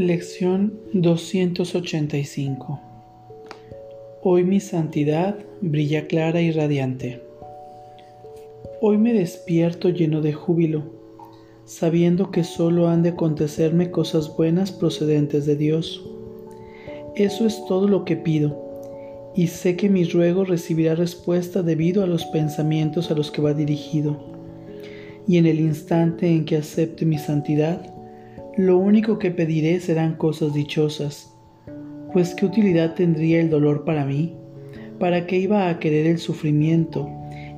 Lección 285 Hoy mi santidad brilla clara y radiante. Hoy me despierto lleno de júbilo, sabiendo que solo han de acontecerme cosas buenas procedentes de Dios. Eso es todo lo que pido, y sé que mi ruego recibirá respuesta debido a los pensamientos a los que va dirigido. Y en el instante en que acepte mi santidad, lo único que pediré serán cosas dichosas, pues qué utilidad tendría el dolor para mí, para qué iba a querer el sufrimiento,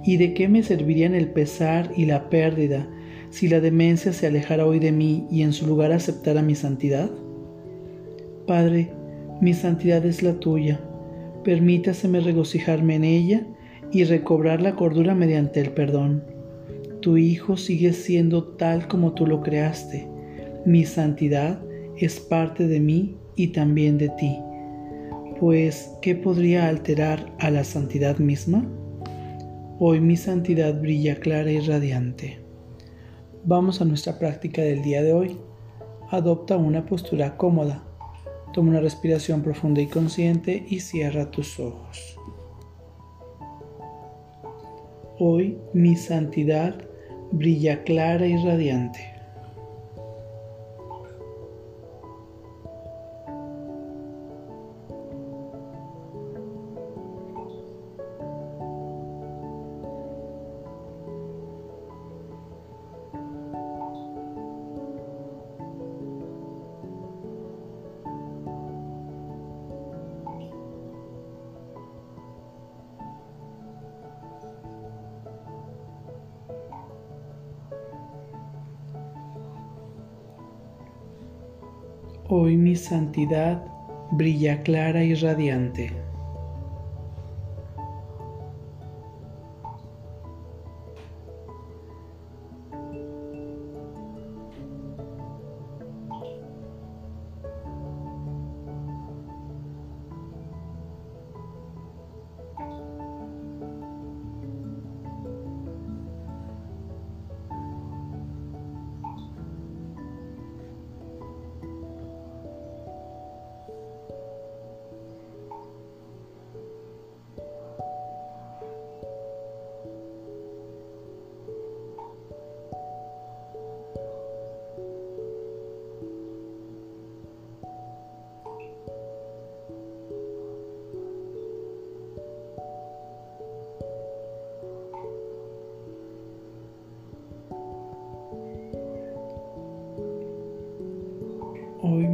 y de qué me servirían el pesar y la pérdida si la demencia se alejara hoy de mí y en su lugar aceptara mi santidad. Padre, mi santidad es la tuya, permítaseme regocijarme en ella y recobrar la cordura mediante el perdón. Tu Hijo sigue siendo tal como tú lo creaste mi santidad es parte de mí y también de ti, pues ¿qué podría alterar a la santidad misma? Hoy mi santidad brilla clara y radiante. Vamos a nuestra práctica del día de hoy. Adopta una postura cómoda. Toma una respiración profunda y consciente y cierra tus ojos. Hoy mi santidad brilla clara y radiante. Hoy mi santidad brilla clara y radiante.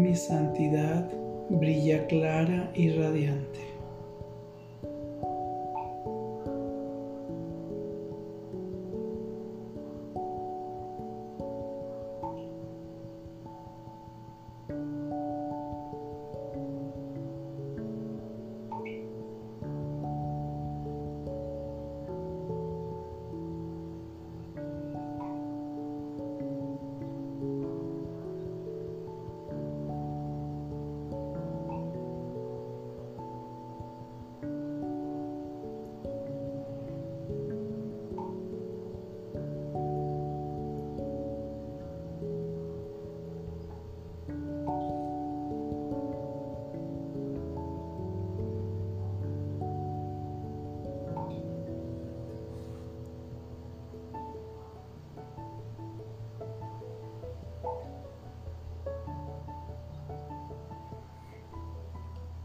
Mi santidad brilla clara y radiante.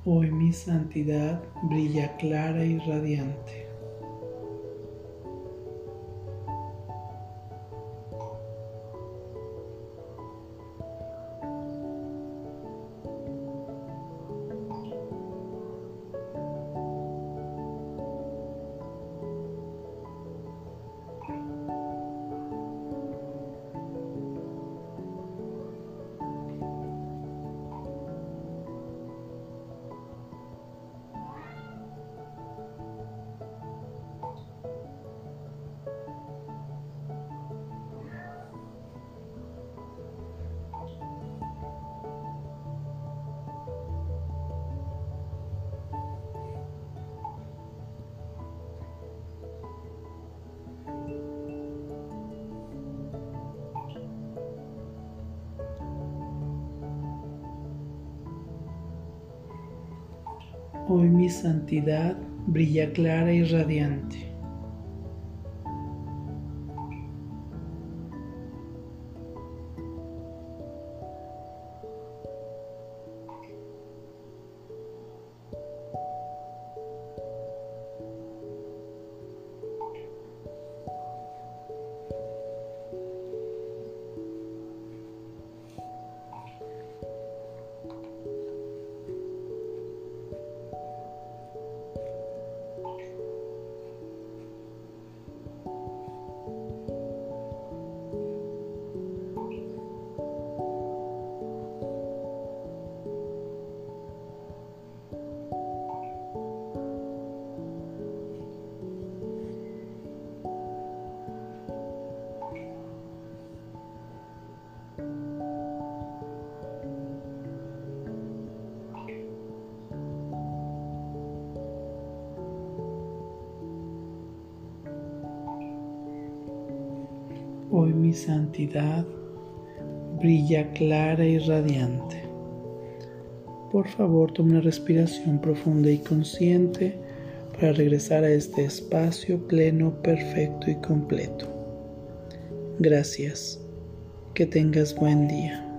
Hoy mi santidad brilla clara y radiante. Hoy mi santidad brilla clara y radiante. Hoy mi santidad brilla clara y radiante. Por favor, tome una respiración profunda y consciente para regresar a este espacio pleno, perfecto y completo. Gracias. Que tengas buen día.